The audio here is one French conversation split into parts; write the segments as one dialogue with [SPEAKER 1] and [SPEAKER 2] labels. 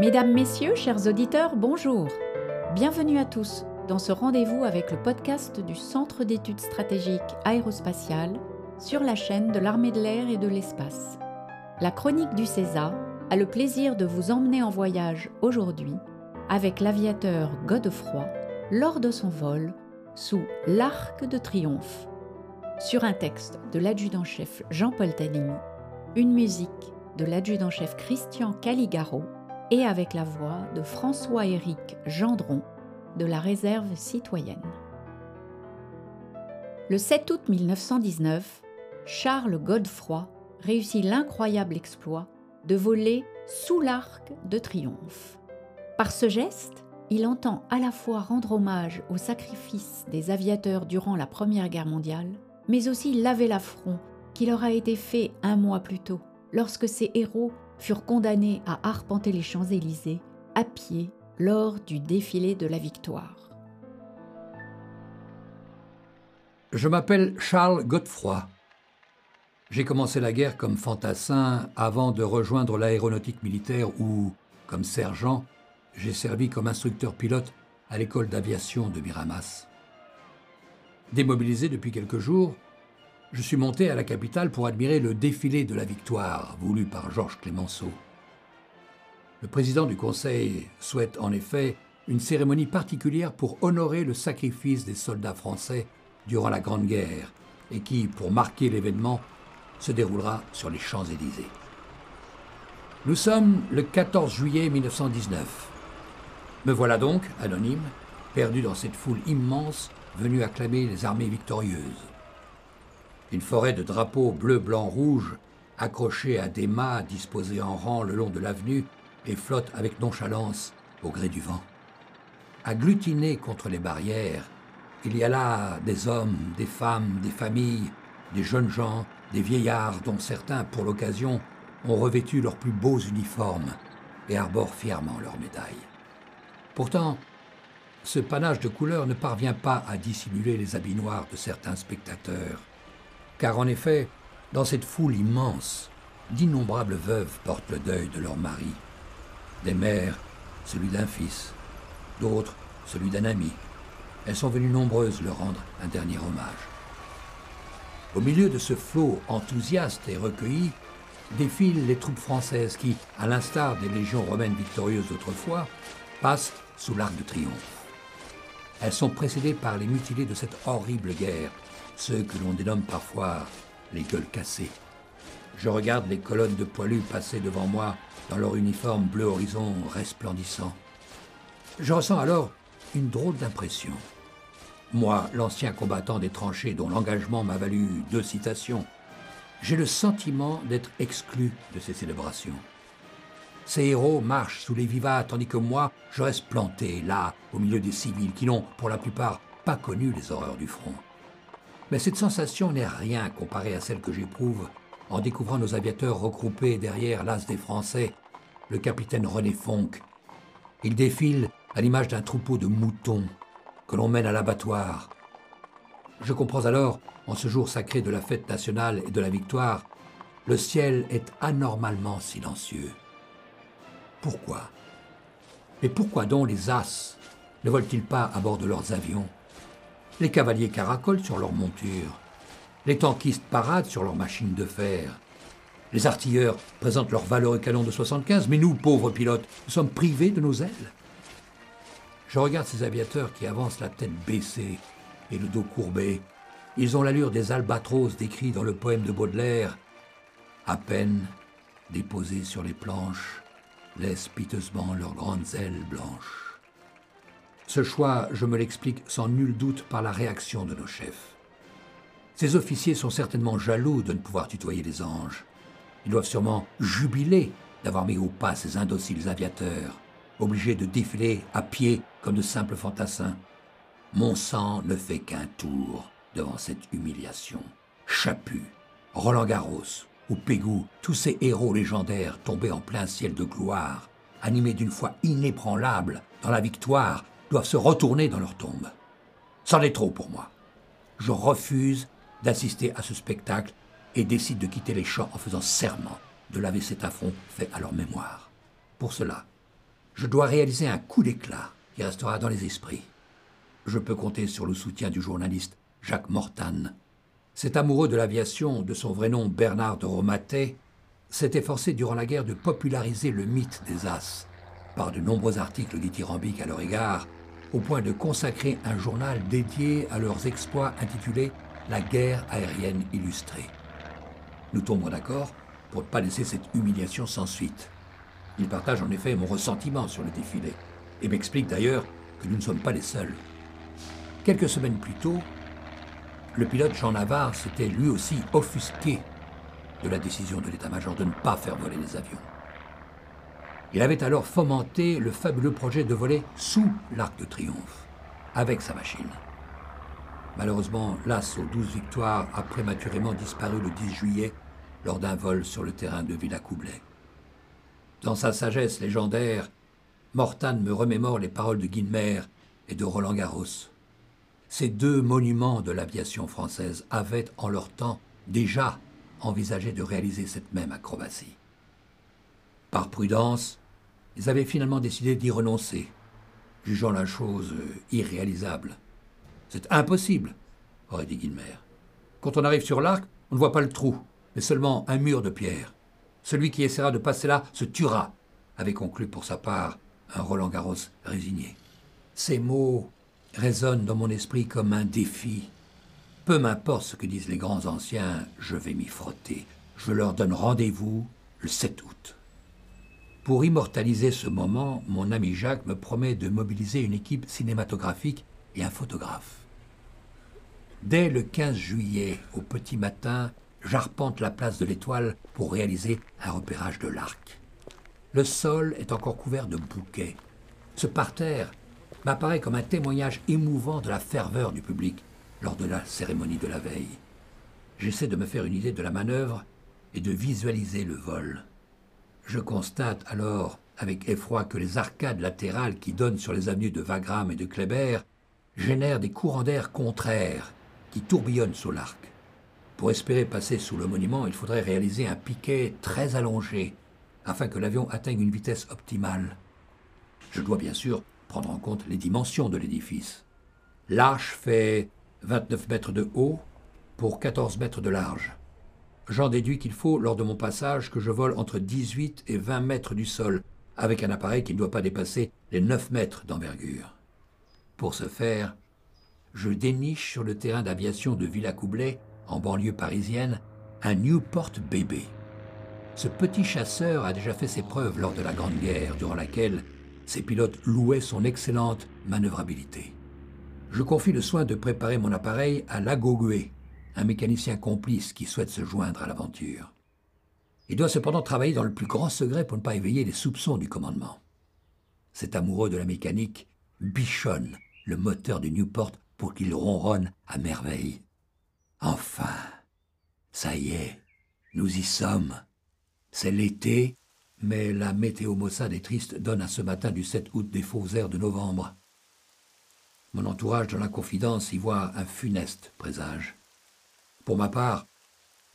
[SPEAKER 1] Mesdames, Messieurs, chers auditeurs, bonjour. Bienvenue à tous dans ce rendez-vous avec le podcast du Centre d'études stratégiques aérospatiales sur la chaîne de l'armée de l'air et de l'espace. La chronique du César a le plaisir de vous emmener en voyage aujourd'hui avec l'aviateur Godefroy lors de son vol sous l'Arc de Triomphe. Sur un texte de l'adjudant-chef Jean-Paul Tanini, une musique de l'adjudant-chef Christian Caligaro et avec la voix de François-Éric Gendron de la réserve citoyenne. Le 7 août 1919, Charles Godefroy réussit l'incroyable exploit de voler sous l'arc de triomphe. Par ce geste, il entend à la fois rendre hommage au sacrifice des aviateurs durant la Première Guerre mondiale, mais aussi laver l'affront qui leur a été fait un mois plus tôt, lorsque ces héros furent condamnés à arpenter les Champs-Élysées à pied lors du défilé de la victoire.
[SPEAKER 2] Je m'appelle Charles Godefroy. J'ai commencé la guerre comme fantassin avant de rejoindre l'aéronautique militaire où, comme sergent, j'ai servi comme instructeur pilote à l'école d'aviation de Miramas. Démobilisé depuis quelques jours, je suis monté à la capitale pour admirer le défilé de la victoire voulu par Georges Clémenceau. Le président du Conseil souhaite en effet une cérémonie particulière pour honorer le sacrifice des soldats français durant la Grande Guerre et qui, pour marquer l'événement, se déroulera sur les Champs-Élysées. Nous sommes le 14 juillet 1919. Me voilà donc, anonyme, perdu dans cette foule immense venue acclamer les armées victorieuses. Une forêt de drapeaux bleu, blanc, rouge, accrochés à des mâts disposés en rang le long de l'avenue, et flotte avec nonchalance au gré du vent. Agglutinés contre les barrières, il y a là des hommes, des femmes, des familles, des jeunes gens, des vieillards dont certains, pour l'occasion, ont revêtu leurs plus beaux uniformes et arborent fièrement leurs médailles. Pourtant, ce panache de couleurs ne parvient pas à dissimuler les habits noirs de certains spectateurs car en effet, dans cette foule immense, d'innombrables veuves portent le deuil de leur mari. Des mères, celui d'un fils, d'autres, celui d'un ami. Elles sont venues nombreuses leur rendre un dernier hommage. Au milieu de ce flot enthousiaste et recueilli, défilent les troupes françaises qui, à l'instar des légions romaines victorieuses d'autrefois, passent sous l'arc de triomphe. Elles sont précédées par les mutilés de cette horrible guerre, ceux que l'on dénomme parfois les gueules cassées. Je regarde les colonnes de poilus passer devant moi dans leur uniforme bleu horizon resplendissant. Je ressens alors une drôle d'impression. Moi, l'ancien combattant des tranchées dont l'engagement m'a valu deux citations, j'ai le sentiment d'être exclu de ces célébrations. Ces héros marchent sous les vivats tandis que moi, je reste planté là, au milieu des civils qui n'ont, pour la plupart, pas connu les horreurs du front. Mais cette sensation n'est rien comparée à celle que j'éprouve en découvrant nos aviateurs regroupés derrière l'as des Français, le capitaine René Fonck. Il défile à l'image d'un troupeau de moutons que l'on mène à l'abattoir. Je comprends alors, en ce jour sacré de la fête nationale et de la victoire, le ciel est anormalement silencieux. Pourquoi? Mais pourquoi donc les As ne volent-ils pas à bord de leurs avions? Les cavaliers caracolent sur leurs montures. Les tankistes paradent sur leurs machines de fer. Les artilleurs présentent leurs valeureux canons de 75, mais nous, pauvres pilotes, nous sommes privés de nos ailes. Je regarde ces aviateurs qui avancent la tête baissée et le dos courbé. Ils ont l'allure des albatros décrits dans le poème de Baudelaire. À peine déposés sur les planches, laissent piteusement leurs grandes ailes blanches. Ce choix, je me l'explique sans nul doute par la réaction de nos chefs. Ces officiers sont certainement jaloux de ne pouvoir tutoyer les anges. Ils doivent sûrement jubiler d'avoir mis au pas ces indociles aviateurs, obligés de défiler à pied comme de simples fantassins. Mon sang ne fait qu'un tour devant cette humiliation. Chaput, Roland Garros ou Pégou, tous ces héros légendaires tombés en plein ciel de gloire, animés d'une foi inébranlable dans la victoire doivent se retourner dans leur tombe. C'en est trop pour moi. Je refuse d'assister à ce spectacle et décide de quitter les champs en faisant serment de laver cet affront fait à leur mémoire. Pour cela, Je dois réaliser un coup d'éclat qui restera dans les esprits. Je peux compter sur le soutien du journaliste Jacques Mortane. Cet amoureux de l'aviation, de son vrai nom Bernard de Romatet, s'est efforcé durant la guerre de populariser le mythe des As par de nombreux articles dithyrambiques à leur égard, au point de consacrer un journal dédié à leurs exploits intitulé La guerre aérienne illustrée. Nous tombons d'accord pour ne pas laisser cette humiliation sans suite. Il partage en effet mon ressentiment sur le défilé, et m'explique d'ailleurs que nous ne sommes pas les seuls. Quelques semaines plus tôt, le pilote Jean Navarre s'était lui aussi offusqué de la décision de l'état-major de ne pas faire voler les avions. Il avait alors fomenté le fabuleux projet de voler sous l'Arc de Triomphe, avec sa machine. Malheureusement, l'As aux douze victoires a prématurément disparu le 10 juillet lors d'un vol sur le terrain de Villacoublay. Dans sa sagesse légendaire, Mortane me remémore les paroles de Guinmer et de Roland Garros. Ces deux monuments de l'aviation française avaient, en leur temps, déjà envisagé de réaliser cette même acrobatie. Par prudence, ils avaient finalement décidé d'y renoncer, jugeant la chose irréalisable. C'est impossible, aurait dit Guilmer. Quand on arrive sur l'arc, on ne voit pas le trou, mais seulement un mur de pierre. Celui qui essaiera de passer là se tuera, avait conclu pour sa part un Roland Garros résigné. Ces mots résonnent dans mon esprit comme un défi. Peu m'importe ce que disent les grands anciens, je vais m'y frotter. Je leur donne rendez-vous le 7 août. Pour immortaliser ce moment, mon ami Jacques me promet de mobiliser une équipe cinématographique et un photographe. Dès le 15 juillet, au petit matin, j'arpente la place de l'Étoile pour réaliser un repérage de l'arc. Le sol est encore couvert de bouquets. Ce parterre m'apparaît comme un témoignage émouvant de la ferveur du public lors de la cérémonie de la veille. J'essaie de me faire une idée de la manœuvre et de visualiser le vol. Je constate alors avec effroi que les arcades latérales qui donnent sur les avenues de Wagram et de Kléber génèrent des courants d'air contraires qui tourbillonnent sous l'arc. Pour espérer passer sous le monument, il faudrait réaliser un piquet très allongé afin que l'avion atteigne une vitesse optimale. Je dois bien sûr prendre en compte les dimensions de l'édifice. L'arche fait 29 mètres de haut pour 14 mètres de large. J'en déduis qu'il faut, lors de mon passage, que je vole entre 18 et 20 mètres du sol, avec un appareil qui ne doit pas dépasser les 9 mètres d'envergure. Pour ce faire, je déniche sur le terrain d'aviation de Villacoublay, en banlieue parisienne, un Newport bébé. Ce petit chasseur a déjà fait ses preuves lors de la Grande Guerre, durant laquelle ses pilotes louaient son excellente manœuvrabilité. Je confie le soin de préparer mon appareil à Lagogué, un mécanicien complice qui souhaite se joindre à l'aventure. Il doit cependant travailler dans le plus grand secret pour ne pas éveiller les soupçons du commandement. Cet amoureux de la mécanique bichonne le moteur du Newport pour qu'il ronronne à merveille. Enfin, ça y est, nous y sommes. C'est l'été, mais la météo maussade et triste donne à ce matin du 7 août des faux airs de novembre. Mon entourage dans la confidence y voit un funeste présage. Pour ma part,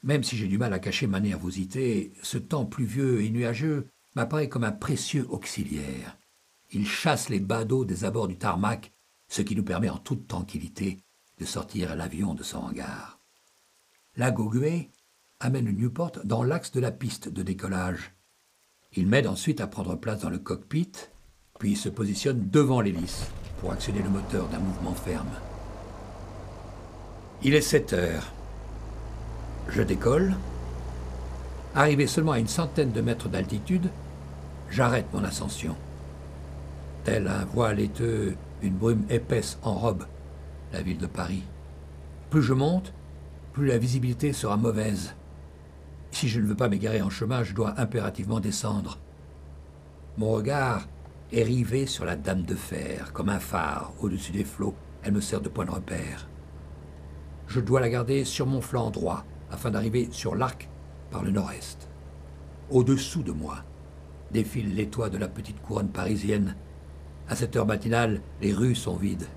[SPEAKER 2] même si j'ai du mal à cacher ma nervosité, ce temps pluvieux et nuageux m'apparaît comme un précieux auxiliaire. Il chasse les badauds des abords du tarmac, ce qui nous permet en toute tranquillité de sortir l'avion de son hangar. La Goguet amène Newport dans l'axe de la piste de décollage. Il m'aide ensuite à prendre place dans le cockpit, puis se positionne devant l'hélice pour actionner le moteur d'un mouvement ferme. Il est 7 heures. Je décolle. Arrivé seulement à une centaine de mètres d'altitude, j'arrête mon ascension. Tel un voile laiteux, une brume épaisse enrobe la ville de Paris. Plus je monte, plus la visibilité sera mauvaise. Si je ne veux pas m'égarer en chemin, je dois impérativement descendre. Mon regard est rivé sur la Dame de Fer, comme un phare au-dessus des flots. Elle me sert de point de repère. Je dois la garder sur mon flanc droit, afin d'arriver sur l'arc par le nord-est. Au-dessous de moi défile les toits de la petite couronne parisienne. À cette heure matinale, les rues sont vides.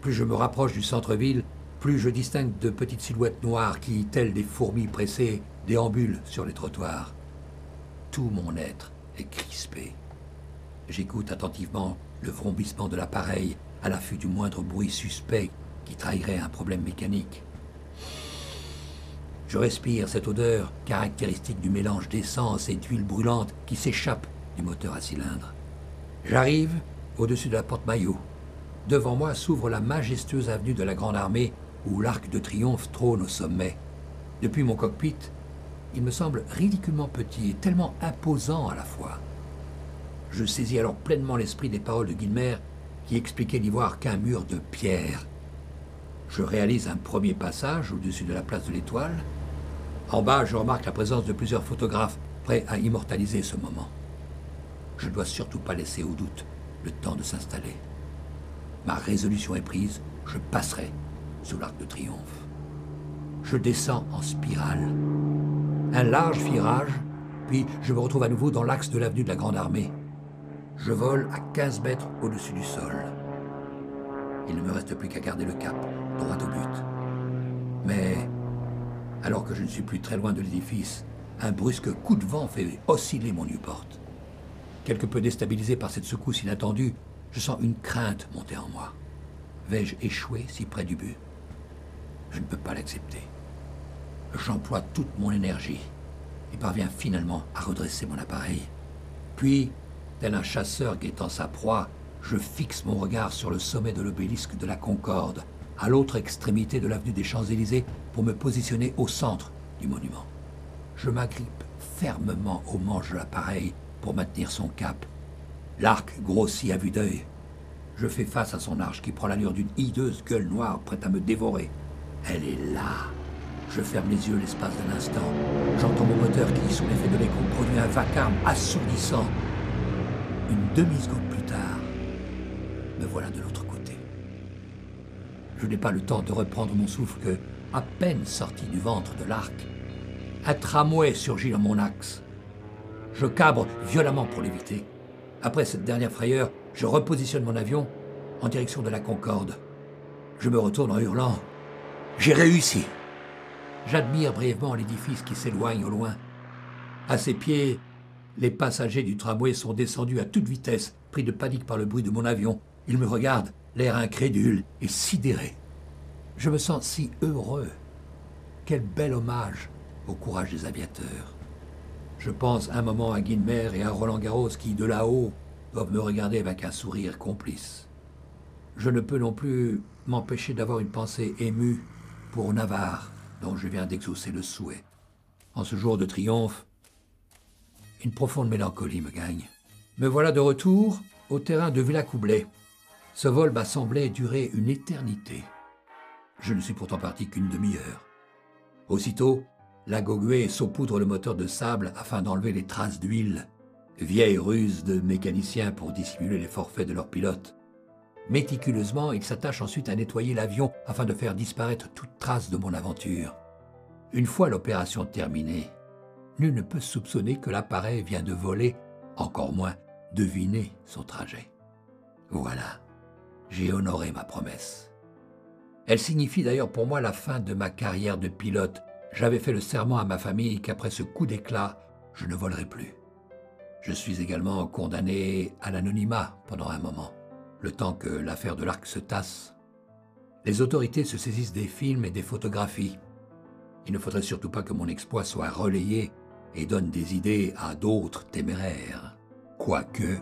[SPEAKER 2] Plus je me rapproche du centre-ville, plus je distingue de petites silhouettes noires qui, telles des fourmis pressées, déambulent sur les trottoirs. Tout mon être est crispé. J'écoute attentivement le vrombissement de l'appareil à l'affût du moindre bruit suspect qui trahirait un problème mécanique. Je respire cette odeur caractéristique du mélange d'essence et d'huile brûlante qui s'échappe du moteur à cylindre. J'arrive au-dessus de la porte maillot. Devant moi s'ouvre la majestueuse avenue de la Grande Armée où l'arc de triomphe trône au sommet. Depuis mon cockpit, il me semble ridiculement petit et tellement imposant à la fois. Je saisis alors pleinement l'esprit des paroles de Guilmer qui expliquait n'y voir qu'un mur de pierre. Je réalise un premier passage au-dessus de la place de l'Étoile, en bas, je remarque la présence de plusieurs photographes prêts à immortaliser ce moment. Je ne dois surtout pas laisser au doute le temps de s'installer. Ma résolution est prise, je passerai sous l'arc de triomphe. Je descends en spirale. Un large virage, puis je me retrouve à nouveau dans l'axe de l'avenue de la Grande Armée. Je vole à 15 mètres au-dessus du sol. Il ne me reste plus qu'à garder le cap, droit au but. Mais alors que je ne suis plus très loin de l'édifice, un brusque coup de vent fait osciller mon Newport. Quelque peu déstabilisé par cette secousse inattendue, je sens une crainte monter en moi. Vais-je échouer si près du but? Je ne peux pas l'accepter. J'emploie toute mon énergie et parviens finalement à redresser mon appareil. Puis, tel un chasseur guettant sa proie, je fixe mon regard sur le sommet de l'obélisque de la Concorde, à l'autre extrémité de l'avenue des Champs-Élysées pour me positionner au centre du monument. Je m'agrippe fermement au manche de l'appareil pour maintenir son cap. L'arc grossit à vue d'œil. Je fais face à son arche qui prend l'allure d'une hideuse gueule noire prête à me dévorer. Elle est là. Je ferme les yeux l'espace d'un instant. J'entends mon moteur qui, sous l'effet de l'écho, produit un vacarme assourdissant. Une demi-seconde plus tard, me voilà de l'autre côté. Je n'ai pas le temps de reprendre mon souffle que, à peine sorti du ventre de l'arc, un tramway surgit dans mon axe. Je cabre violemment pour l'éviter. Après cette dernière frayeur, je repositionne mon avion en direction de la Concorde. Je me retourne en hurlant. J'ai réussi. J'admire brièvement l'édifice qui s'éloigne au loin. À ses pieds, les passagers du tramway sont descendus à toute vitesse, pris de panique par le bruit de mon avion. Ils me regardent, l'air incrédule et sidéré. Je me sens si heureux. Quel bel hommage au courage des aviateurs. Je pense un moment à Guinmer et à Roland Garros qui, de là-haut, doivent me regarder avec un sourire complice. Je ne peux non plus m'empêcher d'avoir une pensée émue pour Navarre, dont je viens d'exaucer le souhait. En ce jour de triomphe, une profonde mélancolie me gagne. Me voilà de retour au terrain de Villacoublay. Ce vol m'a semblé durer une éternité. Je ne suis pourtant parti qu'une demi-heure. Aussitôt, la Goguet saupoudre le moteur de sable afin d'enlever les traces d'huile, vieille ruse de mécaniciens pour dissimuler les forfaits de leurs pilotes. Méticuleusement, il s'attache ensuite à nettoyer l'avion afin de faire disparaître toute trace de mon aventure. Une fois l'opération terminée, nul ne peut soupçonner que l'appareil vient de voler, encore moins deviner son trajet. Voilà, j'ai honoré ma promesse. Elle signifie d'ailleurs pour moi la fin de ma carrière de pilote. J'avais fait le serment à ma famille qu'après ce coup d'éclat, je ne volerai plus. Je suis également condamné à l'anonymat pendant un moment, le temps que l'affaire de l'arc se tasse. Les autorités se saisissent des films et des photographies. Il ne faudrait surtout pas que mon exploit soit relayé et donne des idées à d'autres téméraires. Quoique,